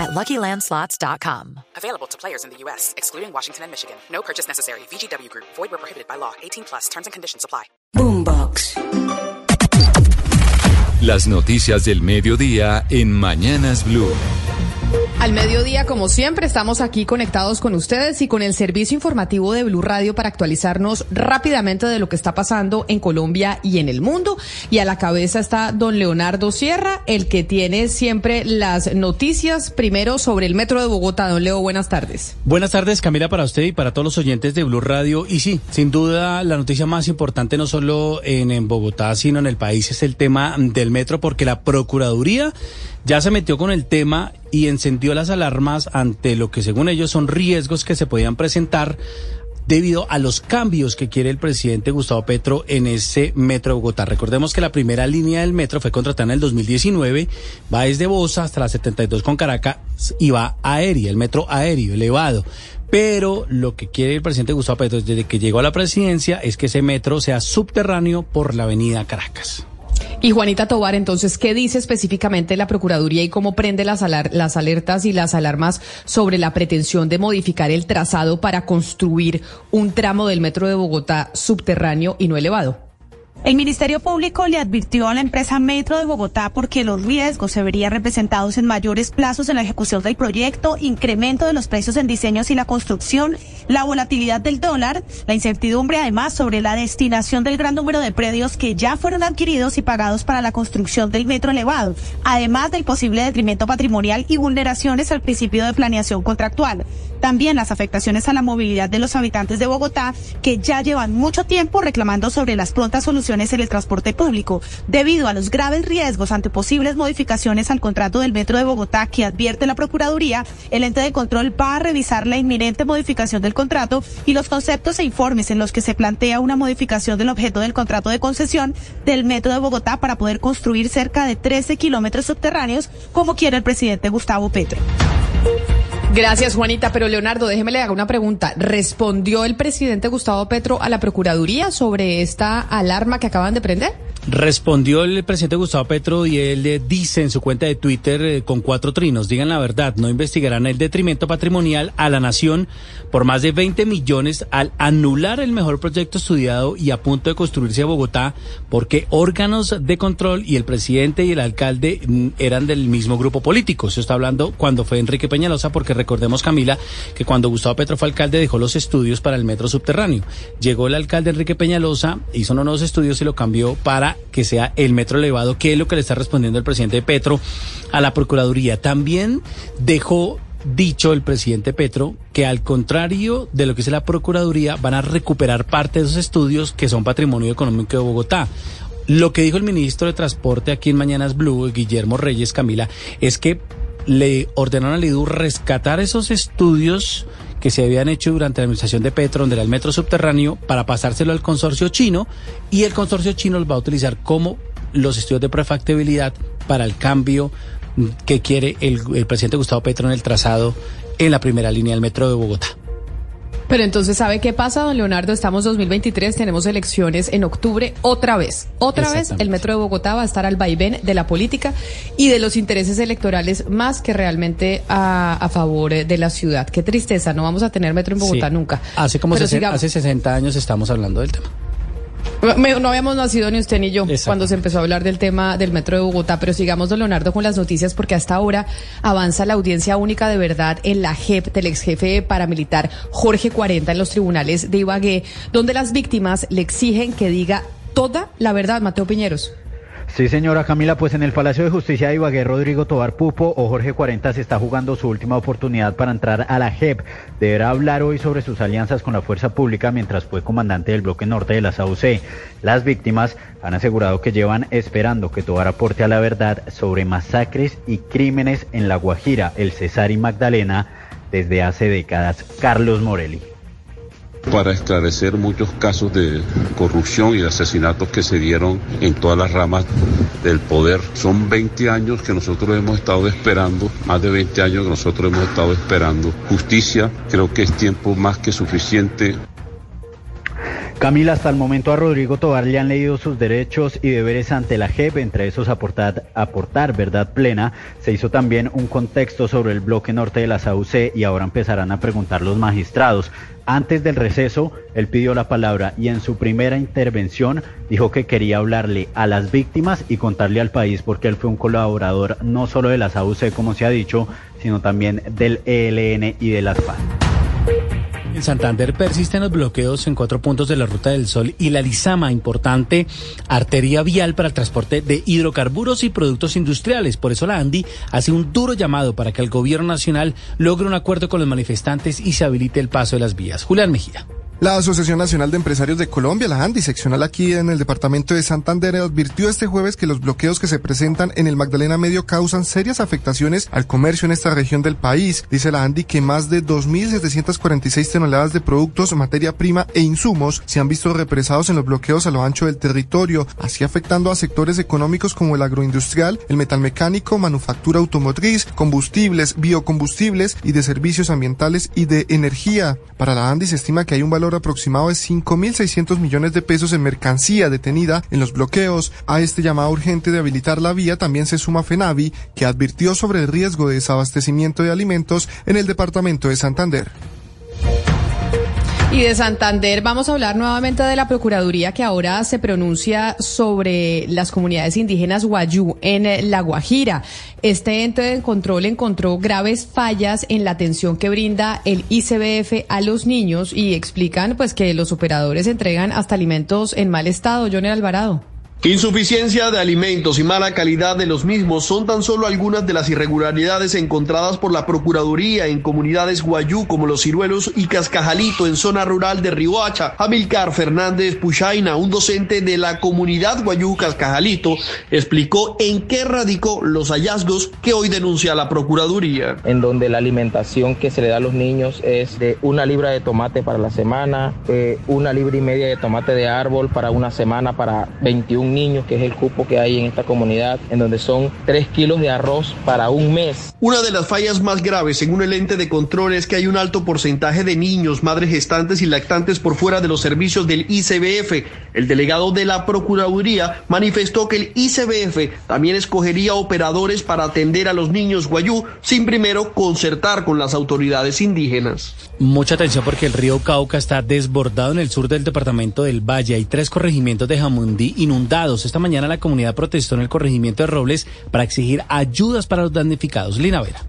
at LuckyLandSlots.com. Available to players in the U.S., excluding Washington and Michigan. No purchase necessary. VGW Group. Void where prohibited by law. 18 plus. Terms and conditions apply. Boombox. Las noticias del mediodía en Mañanas Blue. Al mediodía, como siempre, estamos aquí conectados con ustedes y con el servicio informativo de Blue Radio para actualizarnos rápidamente de lo que está pasando en Colombia y en el mundo. Y a la cabeza está don Leonardo Sierra, el que tiene siempre las noticias primero sobre el metro de Bogotá. Don Leo, buenas tardes. Buenas tardes, Camila, para usted y para todos los oyentes de Blue Radio. Y sí, sin duda, la noticia más importante no solo en, en Bogotá, sino en el país es el tema del metro, porque la Procuraduría ya se metió con el tema y encendió las alarmas ante lo que según ellos son riesgos que se podían presentar debido a los cambios que quiere el presidente Gustavo Petro en ese metro de Bogotá. Recordemos que la primera línea del metro fue contratada en el 2019, va desde Bosa hasta la 72 con Caracas y va aérea, el metro aéreo elevado. Pero lo que quiere el presidente Gustavo Petro desde que llegó a la presidencia es que ese metro sea subterráneo por la avenida Caracas. Y Juanita Tobar, entonces, ¿qué dice específicamente la Procuraduría y cómo prende las, las alertas y las alarmas sobre la pretensión de modificar el trazado para construir un tramo del metro de Bogotá subterráneo y no elevado? El Ministerio Público le advirtió a la empresa Metro de Bogotá porque los riesgos se verían representados en mayores plazos en la ejecución del proyecto, incremento de los precios en diseños y la construcción, la volatilidad del dólar, la incertidumbre además sobre la destinación del gran número de predios que ya fueron adquiridos y pagados para la construcción del metro elevado, además del posible detrimento patrimonial y vulneraciones al principio de planeación contractual. También las afectaciones a la movilidad de los habitantes de Bogotá que ya llevan mucho tiempo reclamando sobre las prontas soluciones en el transporte público, debido a los graves riesgos ante posibles modificaciones al contrato del Metro de Bogotá que advierte la Procuraduría, el ente de control va a revisar la inminente modificación del contrato y los conceptos e informes en los que se plantea una modificación del objeto del contrato de concesión del Metro de Bogotá para poder construir cerca de 13 kilómetros subterráneos, como quiere el presidente Gustavo Petro. Gracias, Juanita. Pero Leonardo, déjeme le haga una pregunta. ¿Respondió el presidente Gustavo Petro a la Procuraduría sobre esta alarma que acaban de prender? Respondió el presidente Gustavo Petro y él dice en su cuenta de Twitter eh, con cuatro trinos, digan la verdad, no investigarán el detrimento patrimonial a la nación por más de 20 millones al anular el mejor proyecto estudiado y a punto de construirse a Bogotá porque órganos de control y el presidente y el alcalde mm, eran del mismo grupo político. Se está hablando cuando fue Enrique Peñalosa porque recordemos Camila que cuando Gustavo Petro fue alcalde dejó los estudios para el metro subterráneo. Llegó el alcalde Enrique Peñalosa, hizo unos nuevos estudios y lo cambió para que sea el metro elevado, que es lo que le está respondiendo el presidente Petro a la Procuraduría. También dejó dicho el presidente Petro que al contrario de lo que dice la Procuraduría van a recuperar parte de esos estudios que son patrimonio económico de Bogotá. Lo que dijo el ministro de Transporte aquí en Mañanas Blue, Guillermo Reyes Camila, es que le ordenaron al IDU rescatar esos estudios que se habían hecho durante la administración de Petro, donde era el metro subterráneo, para pasárselo al consorcio chino y el consorcio chino los va a utilizar como los estudios de prefactibilidad para el cambio que quiere el, el presidente Gustavo Petro en el trazado en la primera línea del metro de Bogotá. Pero entonces, ¿sabe qué pasa, don Leonardo? Estamos 2023, tenemos elecciones en octubre otra vez. Otra vez el Metro de Bogotá va a estar al vaivén de la política y de los intereses electorales más que realmente a, a favor de la ciudad. Qué tristeza, no vamos a tener metro en Bogotá Sí. nunca. Hace como Pero 60, sigamos. hace 60 años estamos hablando del tema. No habíamos nacido ni usted ni yo Exacto. cuando se empezó a hablar del tema del metro de Bogotá, pero sigamos, don Leonardo, con las noticias porque hasta ahora avanza la audiencia única de verdad en la JEP del ex jefe paramilitar Jorge 40 en los tribunales de Ibagué, donde las víctimas le exigen que diga toda la verdad, Mateo Piñeros. Sí, señora Camila, pues en el Palacio de Justicia de Ibagué, Rodrigo Tobar Pupo o Jorge 40 se está jugando su última oportunidad para entrar a la JEP. Deberá hablar hoy sobre sus alianzas con la fuerza pública mientras fue comandante del bloque norte de la SAUC. Las víctimas han asegurado que llevan esperando que Tobar aporte a la verdad sobre masacres y crímenes en La Guajira, el Cesar y Magdalena desde hace décadas. Carlos Morelli. Para esclarecer muchos casos de corrupción y de asesinatos que se dieron en todas las ramas del poder. Son 20 años que nosotros hemos estado esperando, más de 20 años que nosotros hemos estado esperando justicia. Creo que es tiempo más que suficiente Camila, hasta el momento a Rodrigo Tobar le han leído sus derechos y deberes ante la JEP, entre esos aportar, verdad plena. Se hizo también un contexto sobre el bloque norte de la SAUC y ahora empezarán a preguntar los magistrados. Antes del receso, él pidió la palabra y en su primera intervención dijo que quería hablarle a las víctimas y contarle al país porque él fue un colaborador no solo de la SAUC, como se ha dicho, sino también del ELN y de las FARC. En Santander persisten los bloqueos en cuatro puntos de la Ruta del Sol y la Lizama, importante arteria vial para el transporte de hidrocarburos y productos industriales. Por eso la ANDI hace un duro llamado para que el gobierno nacional logre un acuerdo con los manifestantes y se habilite el paso de las vías. Julián Mejía. La Asociación Nacional de Empresarios de Colombia, la ANDI, seccional aquí en el departamento de Santander, advirtió este jueves que los bloqueos que se presentan en el Magdalena Medio causan serias afectaciones al comercio en esta región del país. Dice la ANDI que más de 2.746 toneladas de productos, materia prima e insumos se han visto represados en los bloqueos a lo ancho del territorio, así afectando a sectores económicos como el agroindustrial, el metalmecánico, manufactura automotriz, combustibles, biocombustibles y de servicios ambientales y de energía. Para la ANDI se estima que hay un valor aproximado de 5.600 millones de pesos en mercancía detenida en los bloqueos. A este llamado urgente de habilitar la vía también se suma FENAVI, que advirtió sobre el riesgo de desabastecimiento de alimentos en el departamento de Santander. Y de Santander vamos a hablar nuevamente de la Procuraduría que ahora se pronuncia sobre las comunidades indígenas Guayú en La Guajira. Este ente de control encontró graves fallas en la atención que brinda el ICBF a los niños y explican pues que los operadores entregan hasta alimentos en mal estado. Johnny Alvarado. Insuficiencia de alimentos y mala calidad de los mismos son tan solo algunas de las irregularidades encontradas por la Procuraduría en comunidades guayú como Los Ciruelos y Cascajalito en zona rural de Riohacha. Amilcar Fernández Puchaina, un docente de la comunidad guayú Cascajalito, explicó en qué radicó los hallazgos que hoy denuncia la Procuraduría. En donde la alimentación que se le da a los niños es de una libra de tomate para la semana, eh, una libra y media de tomate de árbol para una semana para 21 niños, que es el cupo que hay en esta comunidad, en donde son 3 kilos de arroz para un mes. Una de las fallas más graves, según el ente de control, es que hay un alto porcentaje de niños, madres gestantes y lactantes por fuera de los servicios del ICBF. El delegado de la Procuraduría manifestó que el ICBF también escogería operadores para atender a los niños guayú sin primero concertar con las autoridades indígenas. Mucha atención porque el río Cauca está desbordado en el sur del departamento del Valle. Hay tres corregimientos de Jamundí inundados. Esta mañana la comunidad protestó en el corregimiento de Robles para exigir ayudas para los damnificados. Lina Vera.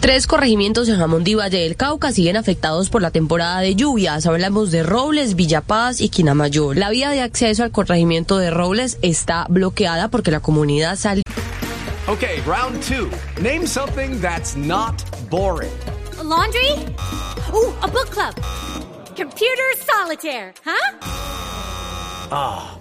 Tres corregimientos en Jamundí Valle del Cauca siguen afectados por la temporada de lluvias. Hablamos de Robles, Villapaz y Quinamayor. La vía de acceso al corregimiento de Robles está bloqueada porque la comunidad salió. Ok, round two. Name something that's not boring. laundry? Ooh, a book club. Computer solitaire, huh? Ah, oh,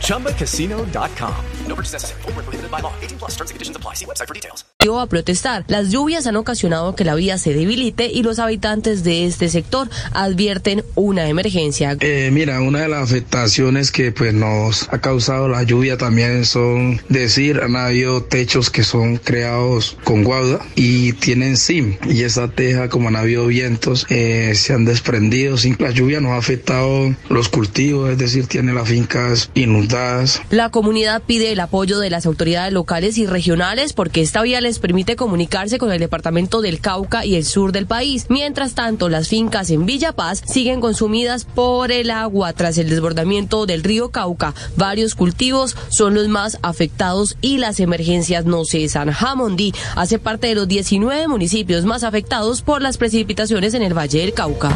ChumbaCasino.com. No purchase necessary. Forward, prohibited by law. 18 plus terms and conditions apply. See website for details. a protestar. Las lluvias han ocasionado que la vía se debilite y los habitantes de este sector advierten una emergencia. Eh, mira, una de las afectaciones que pues nos ha causado la lluvia también son decir, han habido techos que son creados con guauda y tienen sim y esa teja como han habido vientos eh, se han desprendido. Sin la lluvia nos ha afectado los cultivos, es decir, tiene las fincas inundadas. La comunidad pide el apoyo de las autoridades locales y regionales porque esta vía les permite comunicarse con el departamento del Cauca y el sur del país. Mientras tanto, las fincas en Villa Paz siguen consumidas por el agua tras el desbordamiento del río Cauca. Varios cultivos son los más afectados y las emergencias no cesan. Jamondí hace parte de los 19 municipios más afectados por las precipitaciones en el Valle del Cauca.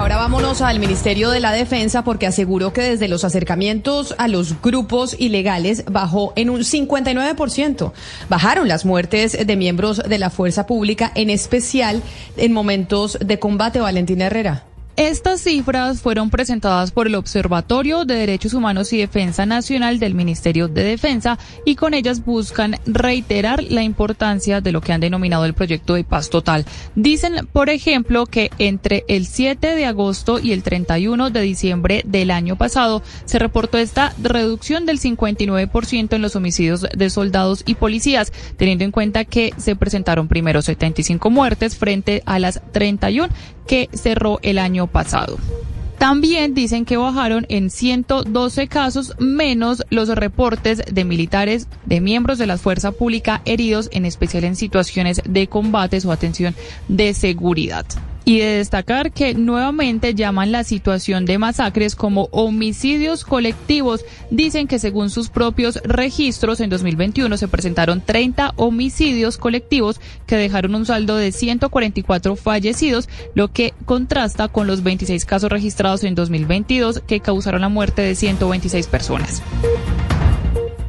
Ahora vámonos al Ministerio de la Defensa porque aseguró que desde los acercamientos a los grupos ilegales bajó en un 59%. Bajaron las muertes de miembros de la fuerza pública, en especial en momentos de combate. Valentina Herrera. Estas cifras fueron presentadas por el Observatorio de Derechos Humanos y Defensa Nacional del Ministerio de Defensa y con ellas buscan reiterar la importancia de lo que han denominado el proyecto de paz total. Dicen, por ejemplo, que entre el 7 de agosto y el 31 de diciembre del año pasado se reportó esta reducción del 59% en los homicidios de soldados y policías, teniendo en cuenta que se presentaron primero 75 muertes frente a las 31 que cerró el año pasado. También dicen que bajaron en 112 casos menos los reportes de militares, de miembros de la fuerza pública heridos, en especial en situaciones de combates o atención de seguridad y de destacar que nuevamente llaman la situación de masacres como homicidios colectivos. Dicen que según sus propios registros en 2021 se presentaron 30 homicidios colectivos que dejaron un saldo de 144 fallecidos, lo que contrasta con los 26 casos registrados en 2022 que causaron la muerte de 126 personas.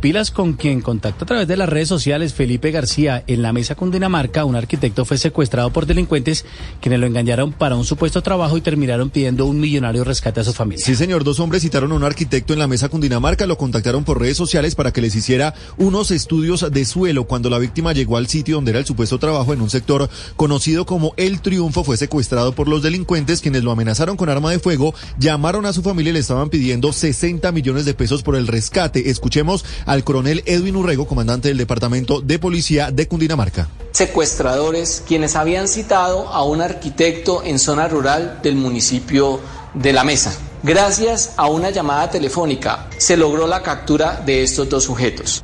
Pilas con quien contacta a través de las redes sociales Felipe García. En la mesa con Dinamarca, un arquitecto fue secuestrado por delincuentes quienes lo engañaron para un supuesto trabajo y terminaron pidiendo un millonario rescate a su familia. Sí, señor. Dos hombres citaron a un arquitecto en la mesa con Dinamarca, lo contactaron por redes sociales para que les hiciera unos estudios de suelo. Cuando la víctima llegó al sitio donde era el supuesto trabajo en un sector conocido como El Triunfo, fue secuestrado por los delincuentes quienes lo amenazaron con arma de fuego, llamaron a su familia y le estaban pidiendo 60 millones de pesos por el rescate. Escuchemos al coronel Edwin Urrego, comandante del Departamento de Policía de Cundinamarca. Secuestradores quienes habían citado a un arquitecto en zona rural del municipio de La Mesa. Gracias a una llamada telefónica se logró la captura de estos dos sujetos.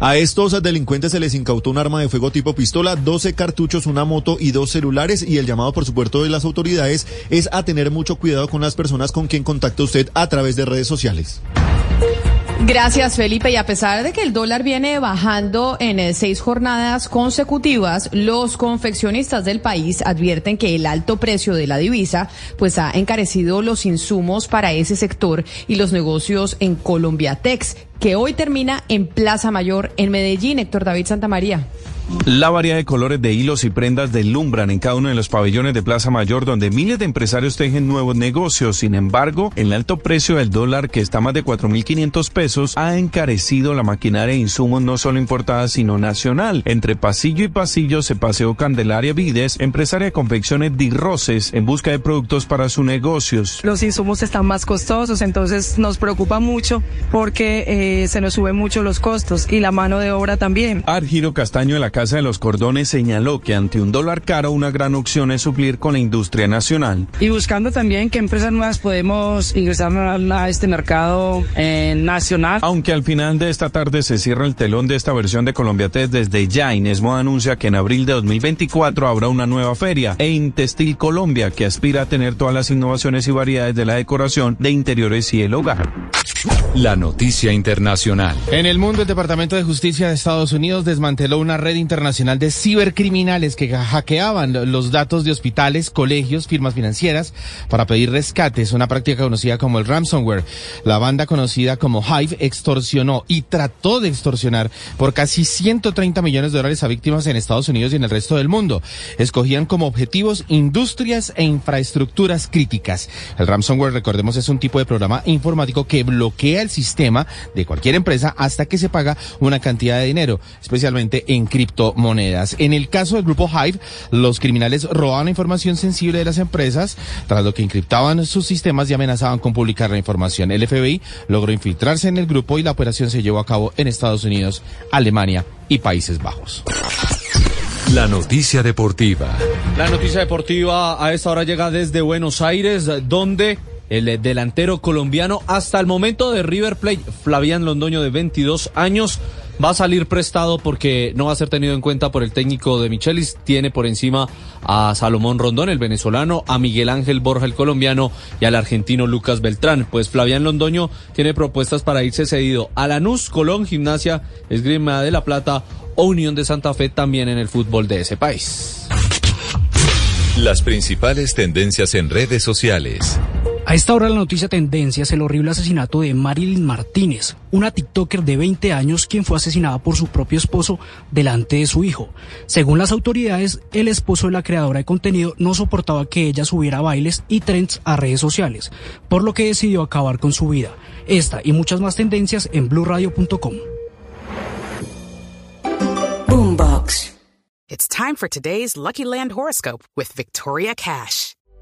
A estos delincuentes se les incautó un arma de fuego tipo pistola, 12 cartuchos, una moto y dos celulares. Y el llamado, por supuesto, de las autoridades es a tener mucho cuidado con las personas con quien contacta usted a través de redes sociales. Gracias, Felipe. Y a pesar de que el dólar viene bajando en eh, seis jornadas consecutivas, los confeccionistas del país advierten que el alto precio de la divisa pues ha encarecido los insumos para ese sector y los negocios en Colombiatex, que hoy termina en Plaza Mayor en Medellín. Héctor David Santamaría. La variedad de colores de hilos y prendas deslumbran en cada uno de los pabellones de Plaza Mayor, donde miles de empresarios tejen nuevos negocios. Sin embargo, el alto precio del dólar, que está más de 4.500 pesos, ha encarecido la maquinaria e insumos no solo importada, sino nacional. Entre pasillo y pasillo se paseó Candelaria Vides, empresaria de confecciones de Roses, en busca de productos para sus negocios. Los insumos están más costosos, entonces nos preocupa mucho porque eh, se nos suben mucho los costos y la mano de obra también. Argiro Castaño de la Casa de los Cordones señaló que ante un dólar caro una gran opción es suplir con la industria nacional. Y buscando también qué empresas nuevas podemos ingresar a este mercado eh, nacional. Aunque al final de esta tarde se cierra el telón de esta versión de Colombia Test desde ya, Inesmo anuncia que en abril de 2024 habrá una nueva feria e Intestil Colombia que aspira a tener todas las innovaciones y variedades de la decoración de interiores y el hogar. La noticia internacional. En el mundo, el Departamento de Justicia de Estados Unidos desmanteló una red internacional de cibercriminales que hackeaban los datos de hospitales, colegios, firmas financieras para pedir rescates, una práctica conocida como el ransomware. La banda conocida como Hive extorsionó y trató de extorsionar por casi 130 millones de dólares a víctimas en Estados Unidos y en el resto del mundo. Escogían como objetivos industrias e infraestructuras críticas. El ransomware, recordemos, es un tipo de programa informático que bloquea el sistema de cualquier empresa hasta que se paga una cantidad de dinero, especialmente en criptomonedas. En el caso del grupo Hive, los criminales robaban información sensible de las empresas, tras lo que encriptaban sus sistemas y amenazaban con publicar la información. El FBI logró infiltrarse en el grupo y la operación se llevó a cabo en Estados Unidos, Alemania y Países Bajos. La noticia deportiva. La noticia deportiva a esta hora llega desde Buenos Aires, donde el delantero colombiano hasta el momento de River Plate, Flavián Londoño de 22 años, va a salir prestado porque no va a ser tenido en cuenta por el técnico de Michelis. Tiene por encima a Salomón Rondón, el venezolano, a Miguel Ángel Borja, el colombiano, y al argentino Lucas Beltrán. Pues Flavián Londoño tiene propuestas para irse cedido a Lanús, Colón, Gimnasia, Esgrima de la Plata o Unión de Santa Fe también en el fútbol de ese país. Las principales tendencias en redes sociales. A esta hora la noticia tendencia es el horrible asesinato de Marilyn Martínez, una TikToker de 20 años quien fue asesinada por su propio esposo delante de su hijo. Según las autoridades, el esposo de la creadora de contenido no soportaba que ella subiera bailes y trends a redes sociales, por lo que decidió acabar con su vida. Esta y muchas más tendencias en blurradio.com. Boombox. It's time for today's Lucky Land horoscope with Victoria Cash.